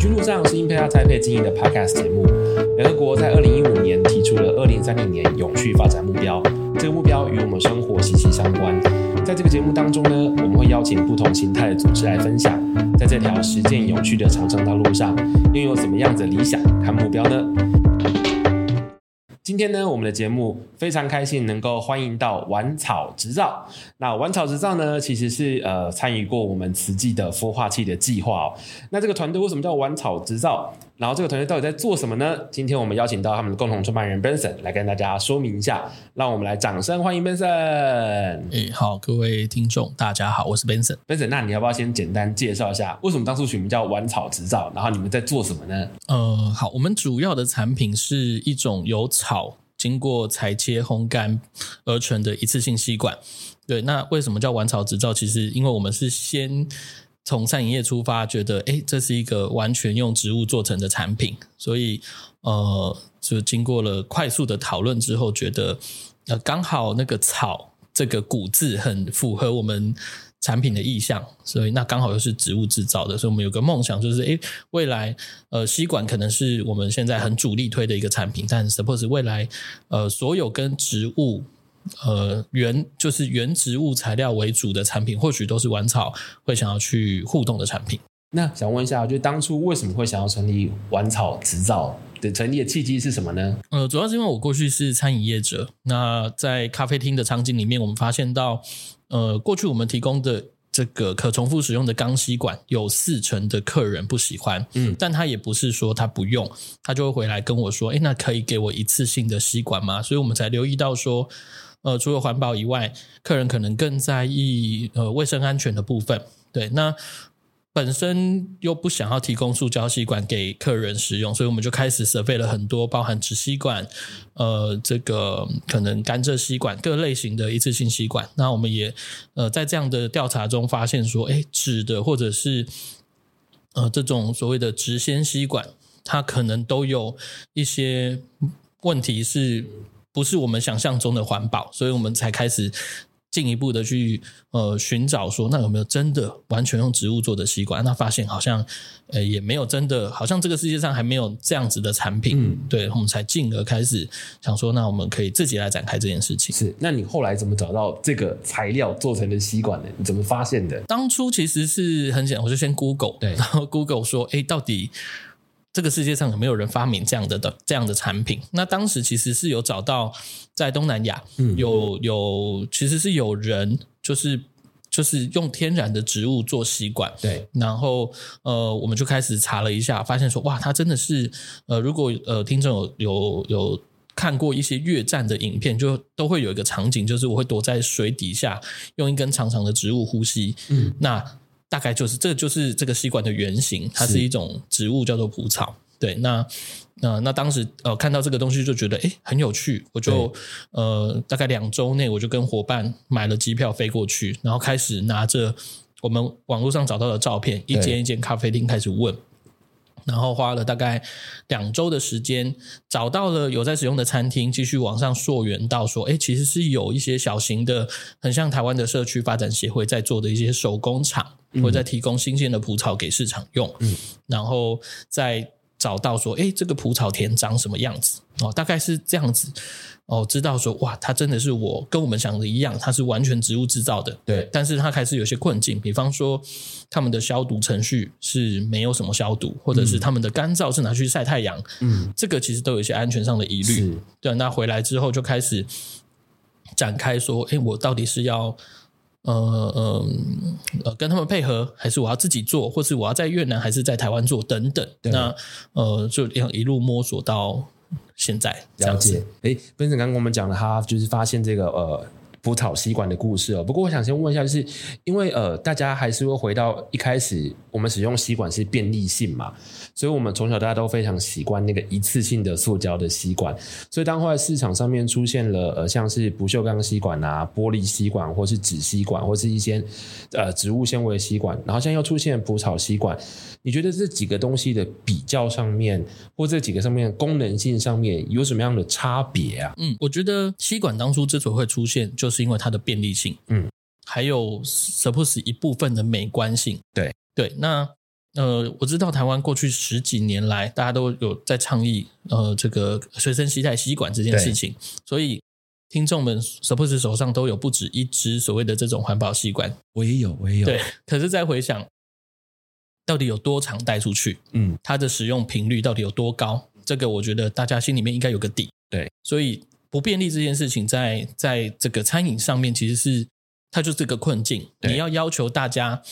居路上是英佩拉栽培经营的 Podcast 节目。联合国在二零一五年提出了二零三零年永续发展目标，这个目标与我们生活息息相关。在这个节目当中呢，我们会邀请不同形态的组织来分享，在这条实践永续的长征道路上，拥有怎么样的理想和目标呢？今天呢，我们的节目非常开心能够欢迎到玩草执照。那玩草执照呢，其实是呃参与过我们慈济的孵化器的计划哦。那这个团队为什么叫玩草执照？然后这个团队到底在做什么呢？今天我们邀请到他们的共同创办人 Benson 来跟大家说明一下。让我们来掌声欢迎 Benson。哎，好，各位听众，大家好，我是 Benson。Benson，那你要不要先简单介绍一下，为什么当初取名叫玩草执照？然后你们在做什么呢？呃，好，我们主要的产品是一种由草经过裁切烘干而成的一次性吸管。对，那为什么叫玩草执照？其实因为我们是先。从餐饮业出发，觉得诶，这是一个完全用植物做成的产品，所以呃，就经过了快速的讨论之后，觉得呃，刚好那个草这个古字很符合我们产品的意向，所以那刚好又是植物制造的，所以我们有个梦想，就是诶，未来呃，吸管可能是我们现在很主力推的一个产品，但 suppose 未来呃，所有跟植物。呃，原就是原植物材料为主的产品，或许都是玩草会想要去互动的产品。那想问一下，就当初为什么会想要成立玩草执照的成立的契机是什么呢？呃，主要是因为我过去是餐饮业者，那在咖啡厅的场景里面，我们发现到，呃，过去我们提供的这个可重复使用的钢吸管，有四成的客人不喜欢，嗯，但他也不是说他不用，他就会回来跟我说，诶，那可以给我一次性的吸管吗？所以我们才留意到说。呃，除了环保以外，客人可能更在意呃卫生安全的部分。对，那本身又不想要提供塑胶吸管给客人使用，所以我们就开始 survey 了很多包含纸吸管，呃，这个可能甘蔗吸管各类型的一次性吸管。那我们也呃在这样的调查中发现说，诶，纸的或者是呃这种所谓的直纤吸管，它可能都有一些问题是。不是我们想象中的环保，所以我们才开始进一步的去呃寻找说，那有没有真的完全用植物做的吸管？那发现好像呃也没有真的，好像这个世界上还没有这样子的产品。嗯，对，我们才进而开始想说，那我们可以自己来展开这件事情。是，那你后来怎么找到这个材料做成的吸管呢？你怎么发现的？当初其实是很简单，我就先 Google，对，然后 Google 说，哎，到底。这个世界上有没有人发明这样的的这样的产品？那当时其实是有找到在东南亚，嗯，有有其实是有人就是就是用天然的植物做吸管，对。然后呃，我们就开始查了一下，发现说哇，它真的是呃，如果呃听众有有有看过一些越战的影片，就都会有一个场景，就是我会躲在水底下，用一根长长的植物呼吸，嗯，那。大概就是这个，就是这个吸管的原型，它是一种植物，叫做蒲草。对，那那那当时呃看到这个东西就觉得诶很有趣，我就呃大概两周内我就跟伙伴买了机票飞过去，然后开始拿着我们网络上找到的照片，一间一间咖啡厅开始问。然后花了大概两周的时间，找到了有在使用的餐厅，继续往上溯源到说，哎，其实是有一些小型的，很像台湾的社区发展协会在做的一些手工厂，会在提供新鲜的蒲草给市场用，嗯，然后再找到说，哎，这个蒲草田长什么样子？哦，大概是这样子。哦，知道说哇，它真的是我跟我们想的一样，它是完全植物制造的。对，但是它还是有些困境，比方说他们的消毒程序是没有什么消毒，或者是他们的干燥是拿去晒太阳。嗯，这个其实都有一些安全上的疑虑。对，那回来之后就开始展开说，哎，我到底是要呃呃呃跟他们配合，还是我要自己做，或是我要在越南还是在台湾做等等。那呃，就这样一路摸索到。现在了解，哎，Benson 刚刚跟我们讲了他就是发现这个呃蒲草吸管的故事哦。不过我想先问一下，就是因为呃大家还是会回到一开始我们使用吸管是便利性嘛。所以，我们从小大家都非常习惯那个一次性的塑胶的吸管。所以，当后来市场上面出现了呃，像是不锈钢吸管啊、玻璃吸管，或是纸吸管，或是一些呃植物纤维吸管，然后现在又出现蒲草吸管，你觉得这几个东西的比较上面，或这几个上面功能性上面有什么样的差别啊？嗯，我觉得吸管当初之所以会出现，就是因为它的便利性，嗯，还有 suppose 一部分的美观性，对对，那。呃，我知道台湾过去十几年来，大家都有在倡议呃这个随身携带吸管这件事情，所以听众们 suppose 手上都有不止一支所谓的这种环保吸管。我也有，我也有。对，可是再回想，到底有多常带出去？嗯，它的使用频率到底有多高？这个我觉得大家心里面应该有个底。对，所以不便利这件事情在，在在这个餐饮上面，其实是它就是个困境。你要要求大家。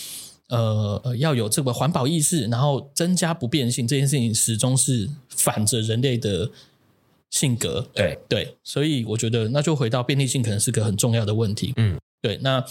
呃，要有这个环保意识，然后增加不便性，这件事情始终是反着人类的性格。对对，所以我觉得那就回到便利性，可能是个很重要的问题。嗯，对。那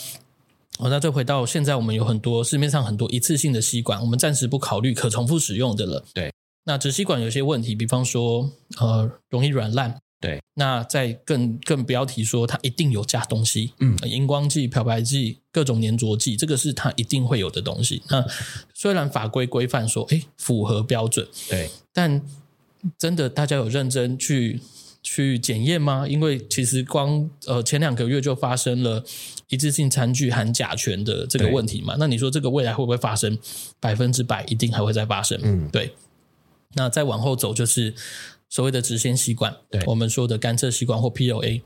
好，那就回到现在，我们有很多市面上很多一次性的吸管，我们暂时不考虑可重复使用的了。对，那纸吸管有些问题，比方说呃，容易软烂。对，那再更更不要提说它一定有加东西，嗯，荧光剂、漂白剂、各种粘着剂，这个是它一定会有的东西。那虽然法规规范说，哎，符合标准，对，但真的大家有认真去去检验吗？因为其实光呃前两个月就发生了一次性餐具含甲醛的这个问题嘛。那你说这个未来会不会发生？百分之百一定还会再发生。嗯，对。那再往后走就是。所谓的直纤吸管，对，我们说的甘蔗吸管或 PLA，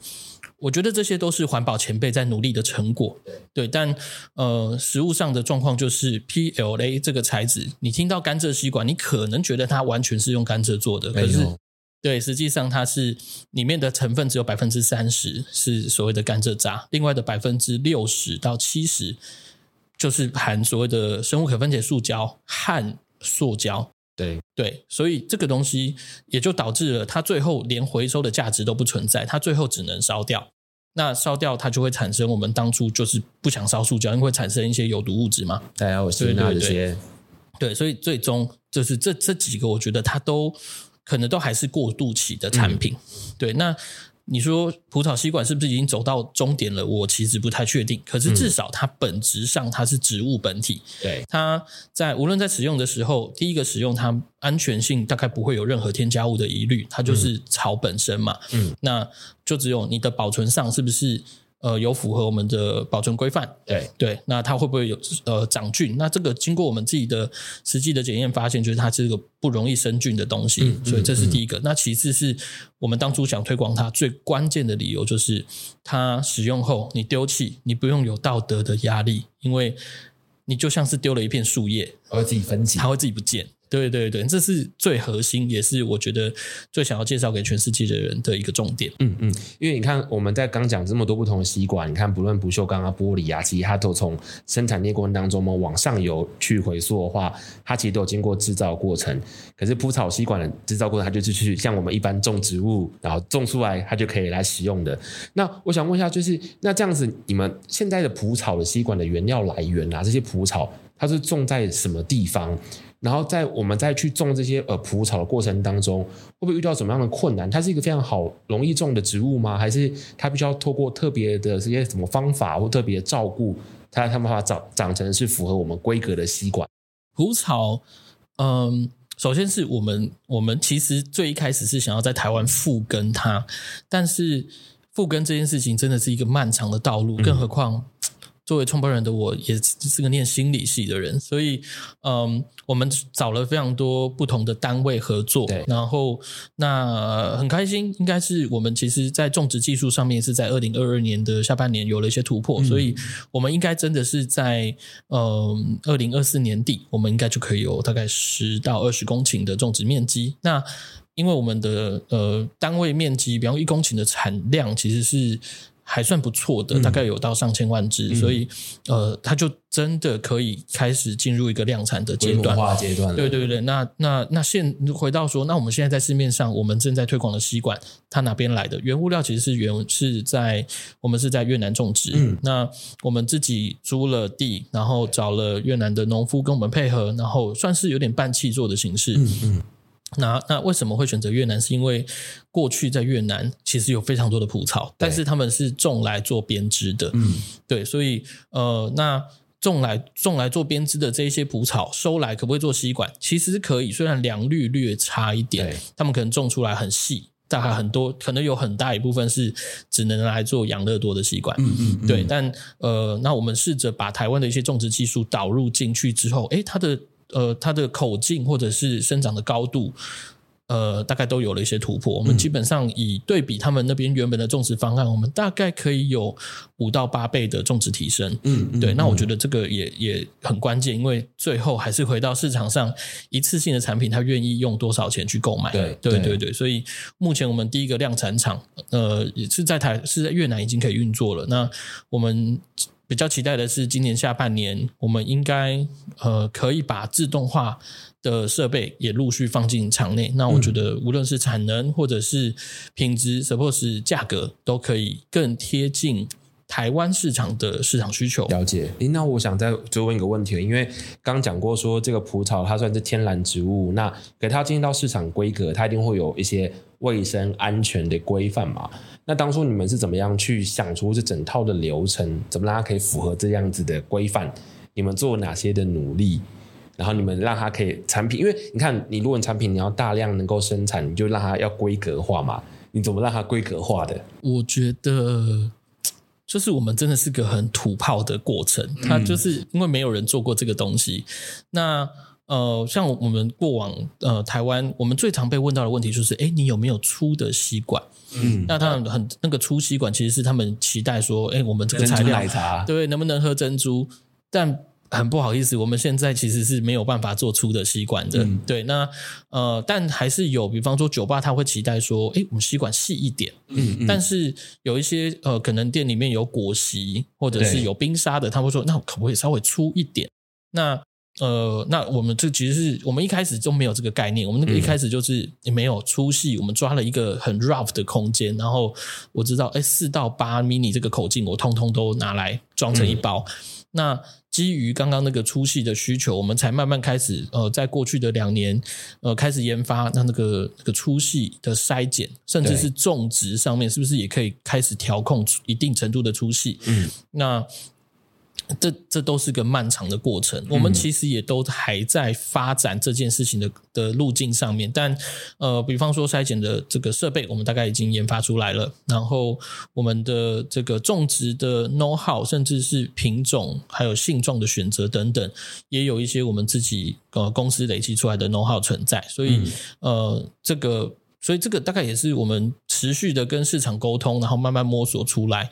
我觉得这些都是环保前辈在努力的成果，对，对，但呃，实物上的状况就是 PLA 这个材质，你听到甘蔗吸管，你可能觉得它完全是用甘蔗做的，可是，对，实际上它是里面的成分只有百分之三十是所谓的甘蔗渣，另外的百分之六十到七十就是含所谓的生物可分解塑胶和塑胶。对对，所以这个东西也就导致了它最后连回收的价值都不存在，它最后只能烧掉。那烧掉它就会产生我们当初就是不想烧塑胶，因为会产生一些有毒物质嘛。对啊，我是那这些。对，所以最终就是这这几个，我觉得它都可能都还是过渡期的产品。嗯、对，那。你说葡萄吸管是不是已经走到终点了？我其实不太确定。可是至少它本质上它是植物本体，嗯、对，它在无论在使用的时候，第一个使用它安全性大概不会有任何添加物的疑虑，它就是草本身嘛，嗯，那就只有你的保存上是不是？呃，有符合我们的保存规范，对对，那它会不会有呃长菌？那这个经过我们自己的实际的检验发现，就是它是一个不容易生菌的东西，嗯、所以这是第一个。嗯、那其次是我们当初想推广它最关键的理由，就是它使用后你丢弃，你不用有道德的压力，因为你就像是丢了一片树叶，它会自己分解，它会自己不见。对对对，这是最核心，也是我觉得最想要介绍给全世界的人的一个重点。嗯嗯，因为你看我们在刚讲这么多不同的吸管，你看不论不锈钢啊、玻璃啊，其实它都从生产链过程当中嘛往上游去回溯的话，它其实都有经过制造过程。可是蒲草吸管的制造过程，它就是去像我们一般种植物，然后种出来它就可以来使用的。那我想问一下，就是那这样子，你们现在的蒲草的吸管的原料来源啊，这些蒲草它是种在什么地方？然后在我们再去种这些呃蒲草的过程当中，会不会遇到什么样的困难？它是一个非常好容易种的植物吗？还是它必须要透过特别的这些什么方法或特别的照顾，它它办法长长成是符合我们规格的吸管？蒲草，嗯，首先是我们我们其实最一开始是想要在台湾复耕它，但是复耕这件事情真的是一个漫长的道路，更何况。嗯作为创办人的我，也是个念心理系的人，所以，嗯，我们找了非常多不同的单位合作，然后那很开心，应该是我们其实在种植技术上面是在二零二二年的下半年有了一些突破，嗯、所以我们应该真的是在嗯二零二四年底，我们应该就可以有大概十到二十公顷的种植面积。那因为我们的呃单位面积，比方一公顷的产量，其实是。还算不错的，大概有到上千万只，嗯、所以呃，它就真的可以开始进入一个量产的阶段。化阶段。对对对，那那那现回到说，那我们现在在市面上，我们正在推广的吸管，它哪边来的？原物料其实是原是在我们是在越南种植。嗯，那我们自己租了地，然后找了越南的农夫跟我们配合，然后算是有点半契作的形式。嗯嗯。那那为什么会选择越南？是因为过去在越南其实有非常多的蒲草，但是他们是种来做编织的。嗯，对，所以呃，那种来种来做编织的这一些蒲草收来可不可以做吸管？其实可以，虽然良率略差一点。他们可能种出来很细，但还很多可能有很大一部分是只能来做养乐多的吸管。嗯嗯，对。但呃，那我们试着把台湾的一些种植技术导入进去之后，诶，它的。呃，它的口径或者是生长的高度。呃，大概都有了一些突破。我们基本上以对比他们那边原本的种植方案，嗯、我们大概可以有五到八倍的种植提升。嗯，嗯对。那我觉得这个也也很关键，因为最后还是回到市场上一次性的产品，他愿意用多少钱去购买。对，对，对，对。所以目前我们第一个量产厂，呃，也是在台是在越南已经可以运作了。那我们比较期待的是，今年下半年我们应该呃可以把自动化。的设备也陆续放进场内，那我觉得无论是产能或者是品质，suppose 价格都可以更贴近台湾市场的市场需求。了解。诶，那我想再追问一个问题，因为刚讲过说这个蒲草它算是天然植物，那给它进入到市场规格，它一定会有一些卫生安全的规范嘛？那当初你们是怎么样去想出这整套的流程，怎么让它可以符合这样子的规范？你们做哪些的努力？然后你们让它可以产品，因为你看，你如果产品你要大量能够生产，你就让它要规格化嘛。你怎么让它规格化的？我觉得就是我们真的是个很土炮的过程，它就是因为没有人做过这个东西。那呃，像我们过往呃台湾，我们最常被问到的问题就是：哎，你有没有粗的吸管？嗯，那他们很那个粗吸管，其实是他们期待说：哎，我们这个材料，对，能不能喝珍珠？但很不好意思，我们现在其实是没有办法做出的吸管的。嗯、对，那呃，但还是有，比方说酒吧，他会期待说，哎，我们吸管细一点。嗯嗯。但是有一些呃，可能店里面有果昔或者是有冰沙的，他会说，那可不可以稍微粗一点？那呃，那我们这其实是我们一开始就没有这个概念，我们那个一开始就是也没有粗细，我们抓了一个很 rough 的空间，然后我知道，哎，四到八 mini 这个口径，我通通都拿来装成一包。嗯、那基于刚刚那个粗细的需求，我们才慢慢开始呃，在过去的两年呃，开始研发那那个那个粗细的筛检，甚至是种植上面，是不是也可以开始调控一定程度的粗细？嗯，那。这这都是个漫长的过程，我们其实也都还在发展这件事情的的路径上面。但呃，比方说筛检的这个设备，我们大概已经研发出来了。然后我们的这个种植的 know how，甚至是品种还有性状的选择等等，也有一些我们自己呃公司累积出来的 know how 存在。所以呃，这个所以这个大概也是我们持续的跟市场沟通，然后慢慢摸索出来。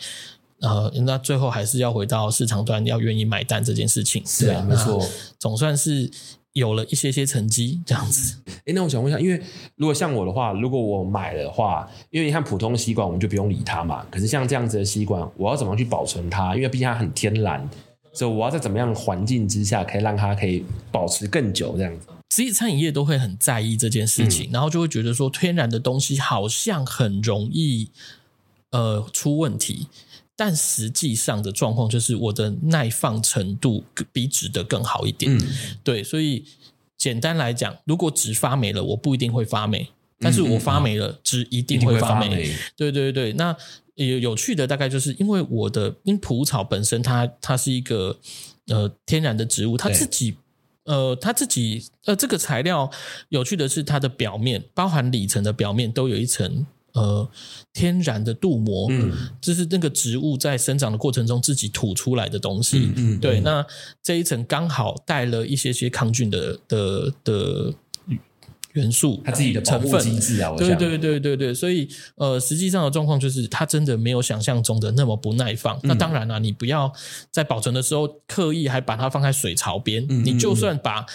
呃，那最后还是要回到市场端要愿意买单这件事情。是啊，没错，总算是有了一些些成绩这样子。哎，那我想问一下，因为如果像我的话，如果我买的话，因为你看普通的吸管我们就不用理它嘛。可是像这样子的吸管，我要怎么去保存它？因为毕竟它很天然，所以我要在怎么样的环境之下，可以让它可以保持更久这样子。实际餐饮业都会很在意这件事情，嗯、然后就会觉得说，天然的东西好像很容易呃出问题。但实际上的状况就是，我的耐放程度比纸的更好一点。嗯，对，所以简单来讲，如果纸发霉了，我不一定会发霉，但是我发霉了，纸一定会发霉。对对对，那有有趣的大概就是因为我的因蒲草本身它它是一个呃天然的植物，它自己呃它自己呃这个材料有趣的是它的表面，包含里层的表面都有一层。呃，天然的镀膜，嗯，这是那个植物在生长的过程中自己吐出来的东西，嗯，嗯对。那这一层刚好带了一些些抗菌的的的元素，它自己的成分机制啊，对对对对对。所以呃，实际上的状况就是，它真的没有想象中的那么不耐放。嗯、那当然了、啊，你不要在保存的时候刻意还把它放在水槽边，嗯、你就算把。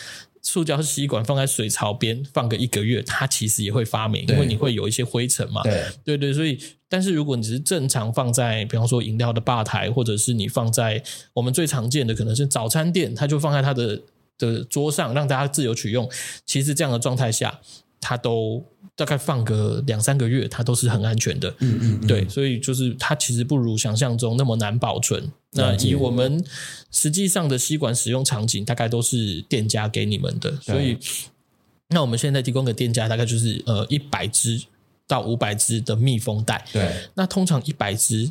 塑胶吸管放在水槽边放个一个月，它其实也会发霉，因为你会有一些灰尘嘛。对对对，所以，但是如果你只是正常放在，比方说饮料的吧台，或者是你放在我们最常见的可能是早餐店，它就放在它的的桌上，让大家自由取用。其实这样的状态下，它都大概放个两三个月，它都是很安全的。嗯嗯，嗯，对，所以就是它其实不如想象中那么难保存。那以我们实际上的吸管使用场景，大概都是店家给你们的，所以那我们现在提供给店家大概就是呃一百支到五百支的密封袋。对，那通常一百支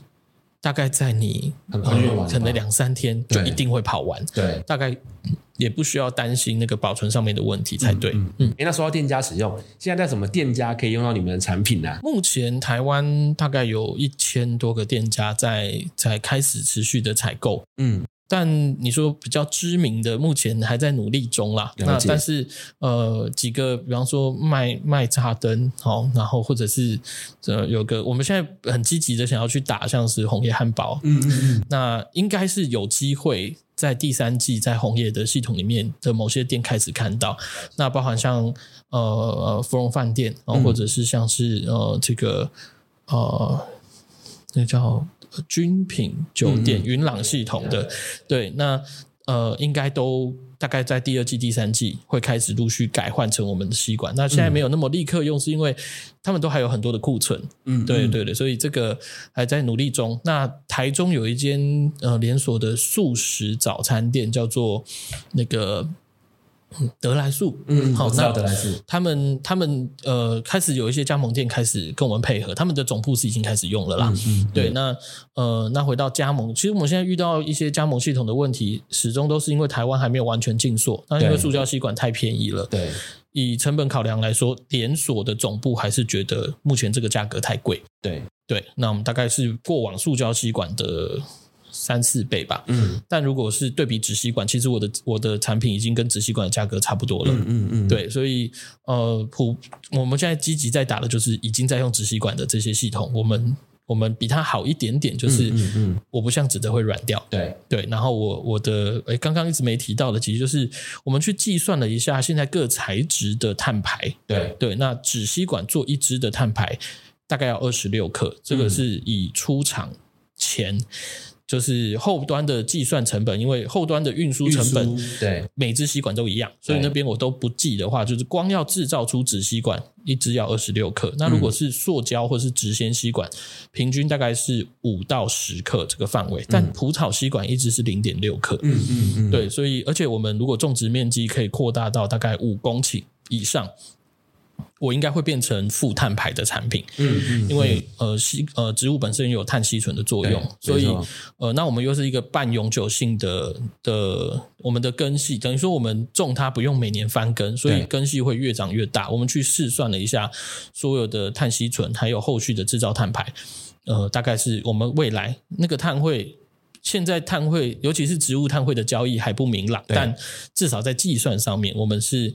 大概在你很快用完，可能两三天就一定会跑完。对，大概也不需要担心那个保存上面的问题才对。嗯，嗯，欸，那说到店家使用，现在在什么店家可以用到你们的产品呢？目前台湾大概有一千多个店家在在开始持续的采购。嗯，但你说比较知名的，目前还在努力中啦。那但是呃，几个比方说麦麦茶灯，好，然后或者是呃有个我们现在很积极的想要去打，像是红叶汉堡，嗯嗯嗯，那应该是有机会在第三季在红叶的系统里面的某些店开始看到。那包含像呃呃芙蓉饭店，然后或者是像是呃这个呃那叫。君品酒店云、嗯、朗系统的，对，那呃，应该都大概在第二季、第三季会开始陆续改换成我们的吸管。那现在没有那么立刻用，是因为他们都还有很多的库存。嗯，对对对，所以这个还在努力中。那台中有一间呃连锁的素食早餐店，叫做那个。得来素，嗯，好，那德来素，他们他们呃开始有一些加盟店开始跟我们配合，他们的总部是已经开始用了啦。嗯，嗯对，那呃，那回到加盟，其实我们现在遇到一些加盟系统的问题，始终都是因为台湾还没有完全禁塑，那因为塑胶吸管太便宜了，对，以成本考量来说，连锁的总部还是觉得目前这个价格太贵，对。对，那我们大概是过往塑胶吸管的。三四倍吧，嗯，但如果是对比纸吸管，其实我的我的产品已经跟纸吸管的价格差不多了，嗯嗯嗯，对，所以呃，普我们现在积极在打的就是已经在用纸吸管的这些系统，我们我们比它好一点点，就是嗯嗯，我不像纸的会软掉，对。对，然后我我的诶刚刚一直没提到的，其实就是我们去计算了一下现在各材质的碳排，对。对，那纸吸管做一支的碳排大概要二十六克，这个是以出厂前。就是后端的计算成本，因为后端的运输成本，对每支吸管都一样，所以那边我都不记的话，就是光要制造出纸吸管一支要二十六克。那如果是塑胶或是直纤吸管，平均大概是五到十克这个范围。但蒲草吸管一支是零点六克，嗯嗯嗯，对，所以而且我们如果种植面积可以扩大到大概五公顷以上。我应该会变成负碳排的产品，嗯嗯，因为呃吸呃植物本身有碳吸存的作用，所以呃那我们又是一个半永久性的的我们的根系，等于说我们种它不用每年翻根，所以根系会越长越大。我们去试算了一下所有的碳吸存，还有后续的制造碳排，呃大概是我们未来那个碳汇，现在碳汇尤其是植物碳汇的交易还不明朗，但至少在计算上面我们是。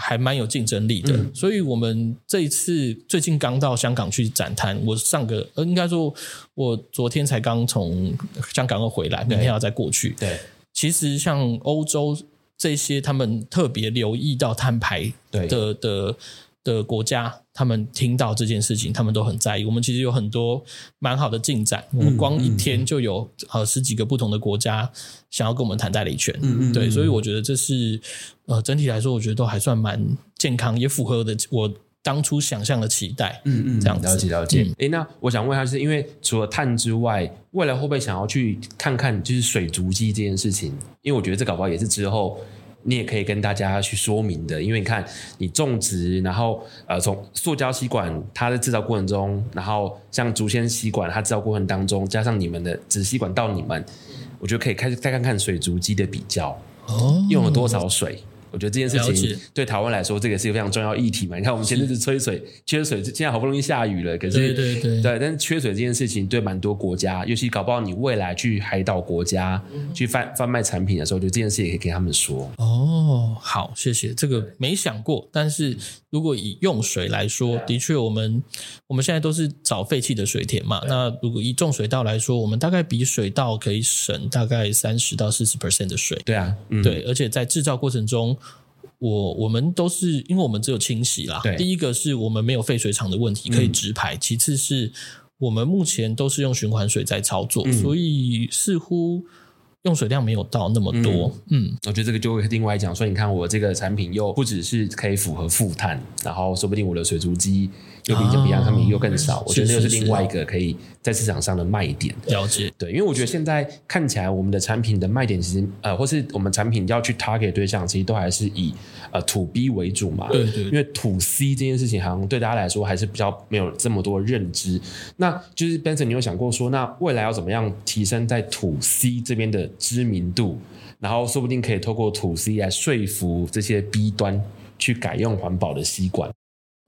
还蛮有竞争力的，嗯，所以我们这一次最近刚到香港去展摊。我上个呃，应该说，我昨天才刚从香港又回来，明天要再过去。对，其实像欧洲这些，他们特别留意到摊牌的的。的的国家，他们听到这件事情，他们都很在意。我们其实有很多蛮好的进展，我们光一天就有呃十几个不同的国家想要跟我们谈代理权。嗯嗯，对，所以我觉得这是呃整体来说，我觉得都还算蛮健康，也符合我的我当初想象的期待。嗯嗯，这样子了解了解。诶、那我想问一下，是因为除了碳之外，未来会不会想要去看看就是水族机这件事情？因为我觉得这搞不好也是之后。你也可以跟大家去说明的，因为你看，你种植，然后呃，从塑胶吸管它的制造过程中，然后像竹纤吸管它制造过程当中，加上你们的纸吸管到你们，我觉得可以开始再看看水族机的比较，哦，用了多少水。我觉得这件事情对台湾来说，这个是一个非常重要议题嘛。你看，我们前阵子缺水，缺水，现在好不容易下雨了，可是对对对，对，但是缺水这件事情对蛮多国家，尤其搞不好你未来去海岛国家去贩贩卖产品的时候，我觉得这件事也可以跟他们说。哦，好，谢谢。这个没想过，但是如果以用水来说，的确，我们我们现在都是找废弃的水田嘛。那如果以种水稻来说，我们大概比水稻可以省大概三十到四十 percent 的水。对啊，嗯、对，而且在制造过程中。我我们都是，因为我们只有清洗啦。对。第一个是我们没有废水厂的问题可以直排，嗯，其次是我们目前都是用循环水在操作，嗯，所以似乎用水量没有到那么多。嗯，嗯，我觉得这个就会另外讲，所以你看我这个产品又不只是可以符合负碳，然后说不定我的水族机。就比较比亚他们又更少，哦，我觉得那又是另外一个可以在市场上的卖点。了解，对，因为我觉得现在看起来我们的产品的卖点其实呃，或是我们产品要去 target 对象，其实都还是以呃 to B 为主嘛。对对。因为 to C 这件事情好像对大家来说还是比较没有这么多认知。那就是 Benson，你有想过说，那未来要怎么样提升在 to C 这边的知名度？然后说不定可以透过 to C 来说服这些 B 端去改用环保的吸管。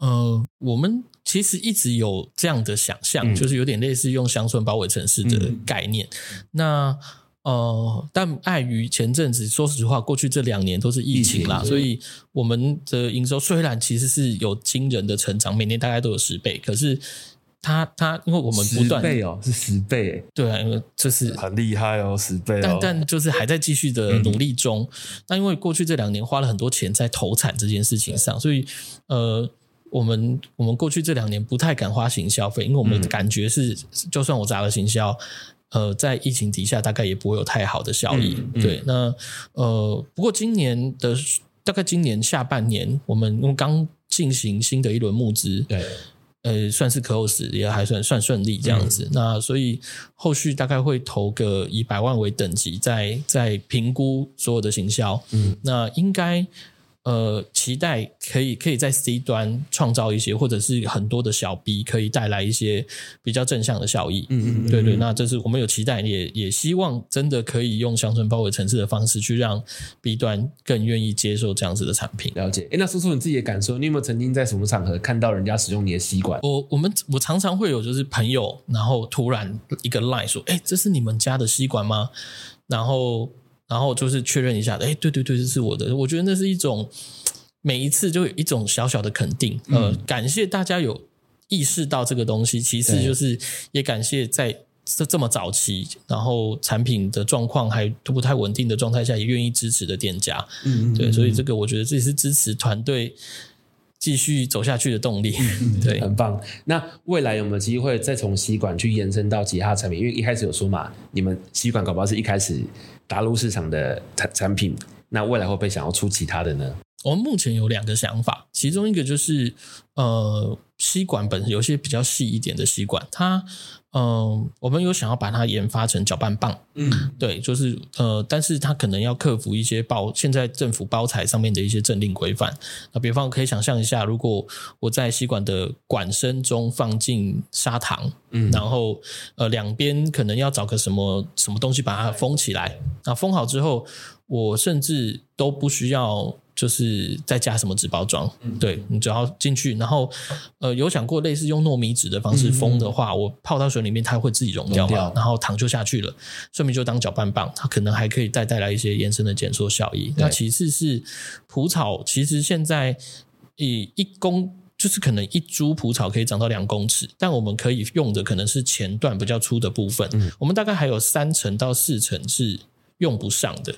呃，我们其实一直有这样的想象，嗯，就是有点类似用乡村包围城市的概念。嗯，那呃，但碍于前阵子，说实话，过去这两年都是疫情啦，情所以我们的营收虽然其实是有惊人的成长，每年大概都有十倍，可是它它因为我们不断十倍哦，是十倍，对啊，因为这是很厉害哦，十倍哦，但但就是还在继续的努力中。嗯、那因为过去这两年花了很多钱在投产这件事情上，所以呃，我们我们过去这两年不太敢花行销费，因为我们感觉是，嗯、就算我砸了行销。呃，在疫情底下，大概也不会有太好的效益。嗯嗯、对，那呃，不过今年的大概今年下半年，我们因为刚进行新的一轮募资，对，呃，算是 close 也还算算顺利这样子。嗯、那所以后续大概会投个以百万为等级，在在评估所有的行销。嗯，那应该。呃，期待可以可以在 C 端创造一些，或者是很多的小 B 可以带来一些比较正向的效益。嗯，嗯嗯，对对，那这是我们有期待，也也希望真的可以用乡村包围城市的方式去让 B 端更愿意接受这样子的产品。了解。哎，那说说你自己的感受，你有没有曾经在什么场合看到人家使用你的吸管？我我们我常常会有就是朋友，然后突然一个 line 说：“哎，这是你们家的吸管吗？”然后。然后就是确认一下，哎，对对对，这是我的。我觉得那是一种每一次就有一种小小的肯定，呃，嗯、感谢大家有意识到这个东西。其次就是也感谢在这这么早期，然后产品的状况还都不太稳定的状态下，也愿意支持的店家。嗯，对，所以这个我觉得这也是支持团队继续走下去的动力。嗯、对，很棒。那未来有没有机会再从吸管去延伸到其他产品？因为一开始有说嘛，你们吸管搞不好是一开始。打入市场的产产品，那未来会不会想要出其他的呢？我们目前有两个想法，其中一个就是，呃，吸管本身有些比较细一点的吸管，它。嗯，我们有想要把它研发成搅拌棒，嗯，对，就是呃，但是它可能要克服一些包现在政府包材上面的一些政令规范。那比方可以想象一下，如果我在吸管的管身中放进砂糖，嗯，然后呃两边可能要找个什么什么东西把它封起来，那封好之后，我甚至都不需要。就是再加什么纸包装，嗯、对，你只要进去，然后呃，有想过类似用糯米纸的方式封的话，嗯、我泡到水里面它会自己溶掉嘛，掉然后糖就下去了，顺便就当搅拌棒，它可能还可以再带来一些延伸的减缩效益。那其次是蒲草，其实现在以一公就是可能一株蒲草可以长到两公尺，但我们可以用的可能是前段比较粗的部分，嗯、我们大概还有三层到四层是。用不上的，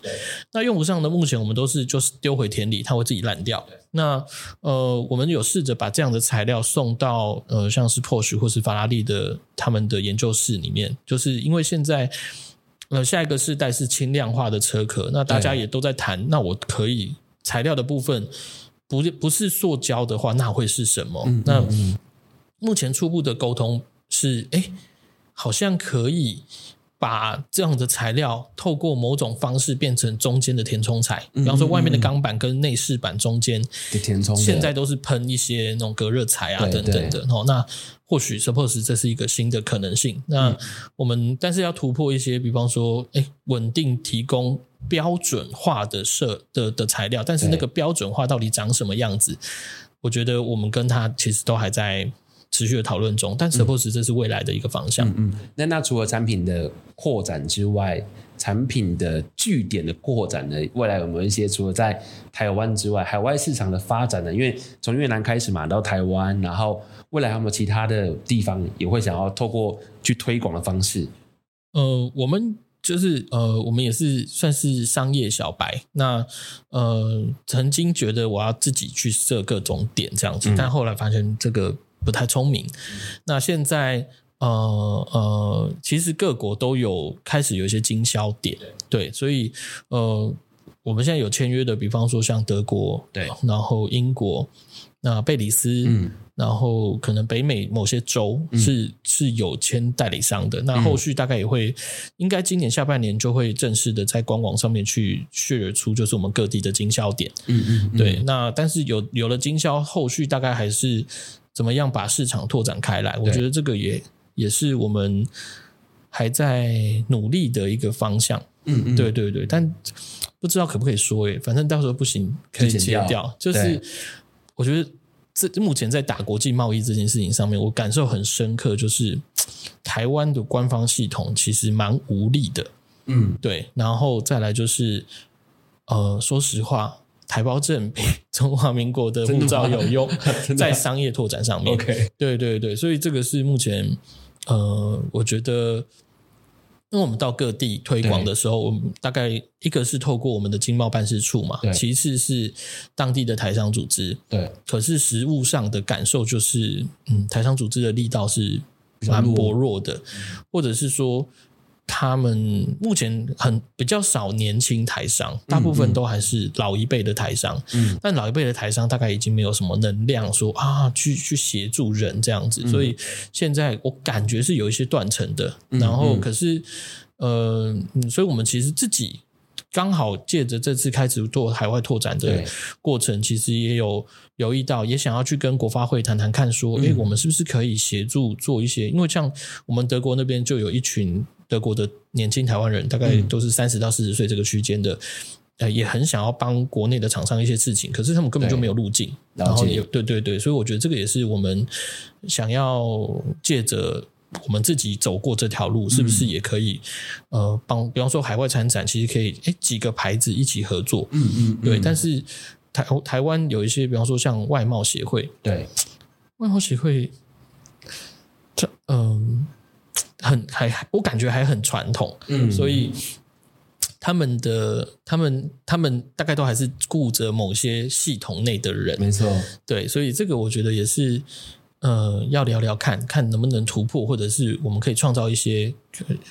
那用不上的，目前我们都是就是丢回田里，它会自己烂掉。那呃，我们有试着把这样的材料送到呃，像是 Porsche 或是法拉利的他们的研究室里面，就是因为现在呃下一个世代是轻量化的车壳，那大家也都在谈，那我可以材料的部分不不是塑胶的话，那会是什么？嗯嗯嗯那目前初步的沟通是，哎，好像可以。把这样的材料透过某种方式变成中间的填充材，比方说外面的钢板跟内饰板中间的填充，现在都是喷一些那种隔热材啊等等的。哦，那或许 suppose 这是一个新的可能性。那我们但是要突破一些，比方说，哎，稳定提供标准化的设的的材料，但是那个标准化到底长什么样子？我觉得我们跟他其实都还在。持续的讨论中，但 suppose 这是未来的一个方向。嗯，嗯，那那除了产品的扩展之外，产品的据点的扩展呢？未来有没有一些除了在台湾之外，海外市场的发展呢？因为从越南开始嘛，到台湾，然后未来还有没有其他的地方也会想要透过去推广的方式？呃，我们就是呃，我们也是算是商业小白。那呃，曾经觉得我要自己去设各种点这样子，嗯、但后来发现这个。不太聪明。那现在，呃呃，其实各国都有开始有一些经销点，对，所以呃，我们现在有签约的，比方说像德国，对，然后英国，那贝里斯，嗯，然后可能北美某些州是、嗯、是有签代理商的。那后续大概也会，应该今年下半年就会正式的在官网上面去 share 出，就是我们各地的经销点，嗯嗯，嗯对。那但是有有了经销，后续大概还是。怎么样把市场拓展开来？我觉得这个也也是我们还在努力的一个方向。嗯嗯，对对对，但不知道可不可以说诶，反正到时候不行可以切掉。就是我觉得这目前在打国际贸易这件事情上面，我感受很深刻，就是台湾的官方系统其实蛮无力的。嗯，对，然后再来就是，呃，说实话，台胞证比中华民国的护照有用，在商业拓展上面。OK，对对对，所以这个是目前，呃，我觉得。因为我们到各地推广的时候，我们大概一个是透过我们的经贸办事处嘛，其次是当地的台商组织。对，可是实务上的感受就是，嗯，台商组织的力道是蛮薄弱的，或者是说，他们目前很比较少年轻台商，大部分都还是老一辈的台商。嗯，但老一辈的台商大概已经没有什么能量说啊，去去协助人这样子，所以现在我感觉是有一些断层的。然后，可是呃，所以我们其实自己刚好借着这次开始做海外拓展的过程，其实也有留意到，也想要去跟国发会谈谈看，说，诶，我们是不是可以协助做一些？因为像我们德国那边就有一群。德国的年轻台湾人大概都是三十到四十岁这个区间的，呃，也很想要帮国内的厂商一些事情，可是他们根本就没有路径，然后也对对对，所以我觉得这个也是我们想要借着我们自己走过这条路，是不是也可以呃帮，比方说海外参展，其实可以诶几个牌子一起合作，嗯嗯，对。但是台台湾有一些，比方说像外贸协会，对，外贸协会，这嗯。很还我感觉还很传统，嗯，所以他们的他们他们大概都还是顾着某些系统内的人，没错，对，所以这个我觉得也是。呃，要聊聊看看能不能突破，或者是我们可以创造一些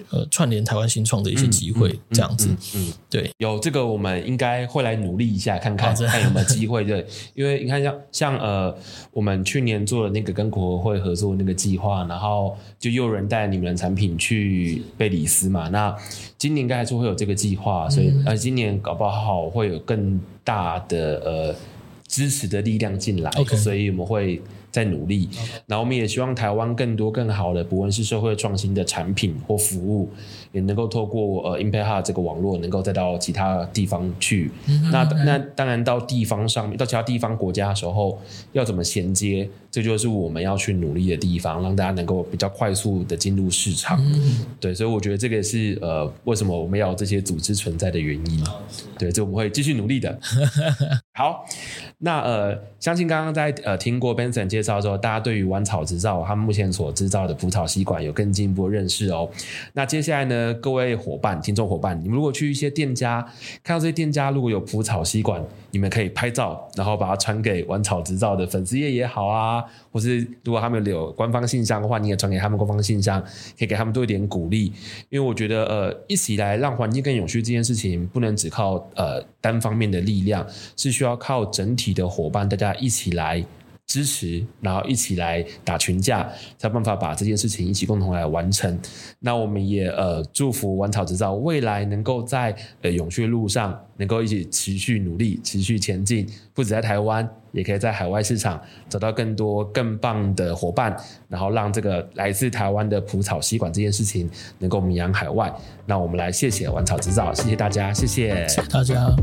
呃串联台湾新创的一些机会，这样子。嗯，嗯嗯对，有这个我们应该会来努力一下，看看看有没有机会。对，因为你看像像呃，我们去年做了那个跟国会合作的那个计划，然后就又有人带你们的产品去贝里斯嘛。那今年应该还是会有这个计划，所以、嗯、呃，今年搞不好会有更大的呃支持的力量进来。Okay. 所以我们会。在努力，然后我们也希望台湾更多更好的，不论是社会创新的产品或服务，也能够透过呃 Impact Hub 这个网络，能够再到其他地方去。嗯、那那当然到地方上面，到其他地方国家的时候，要怎么衔接，这就是我们要去努力的地方，让大家能够比较快速的进入市场。嗯、对，所以我觉得这个也是呃为什么我们要有这些组织存在的原因。对，这我们会继续努力的。好，那呃，相信刚刚在呃听过 Benson 介绍之后，大家对于玩草制造他们目前所制造的蒲草吸管有更进一步的认识哦。那接下来呢，各位伙伴、听众伙伴，你们如果去一些店家看到这些店家如果有蒲草吸管，你们可以拍照，然后把它传给玩草执照的粉丝页也好啊，或是如果他们有官方信箱的话，你也传给他们官方信箱，可以给他们多一点鼓励。因为我觉得呃，一起来让环境更永续这件事情，不能只靠呃单方面的力量，是需要靠整体的伙伴，大家一起来支持，然后一起来打群架，才办法把这件事情一起共同来完成。那我们也呃祝福晚草制造未来能够在呃永续路上能够一起持续努力、持续前进，不止在台湾，也可以在海外市场找到更多更棒的伙伴，然后让这个来自台湾的蒲草吸管这件事情能够名扬海外。那我们来谢谢晚草制造，谢谢大家，谢谢大家。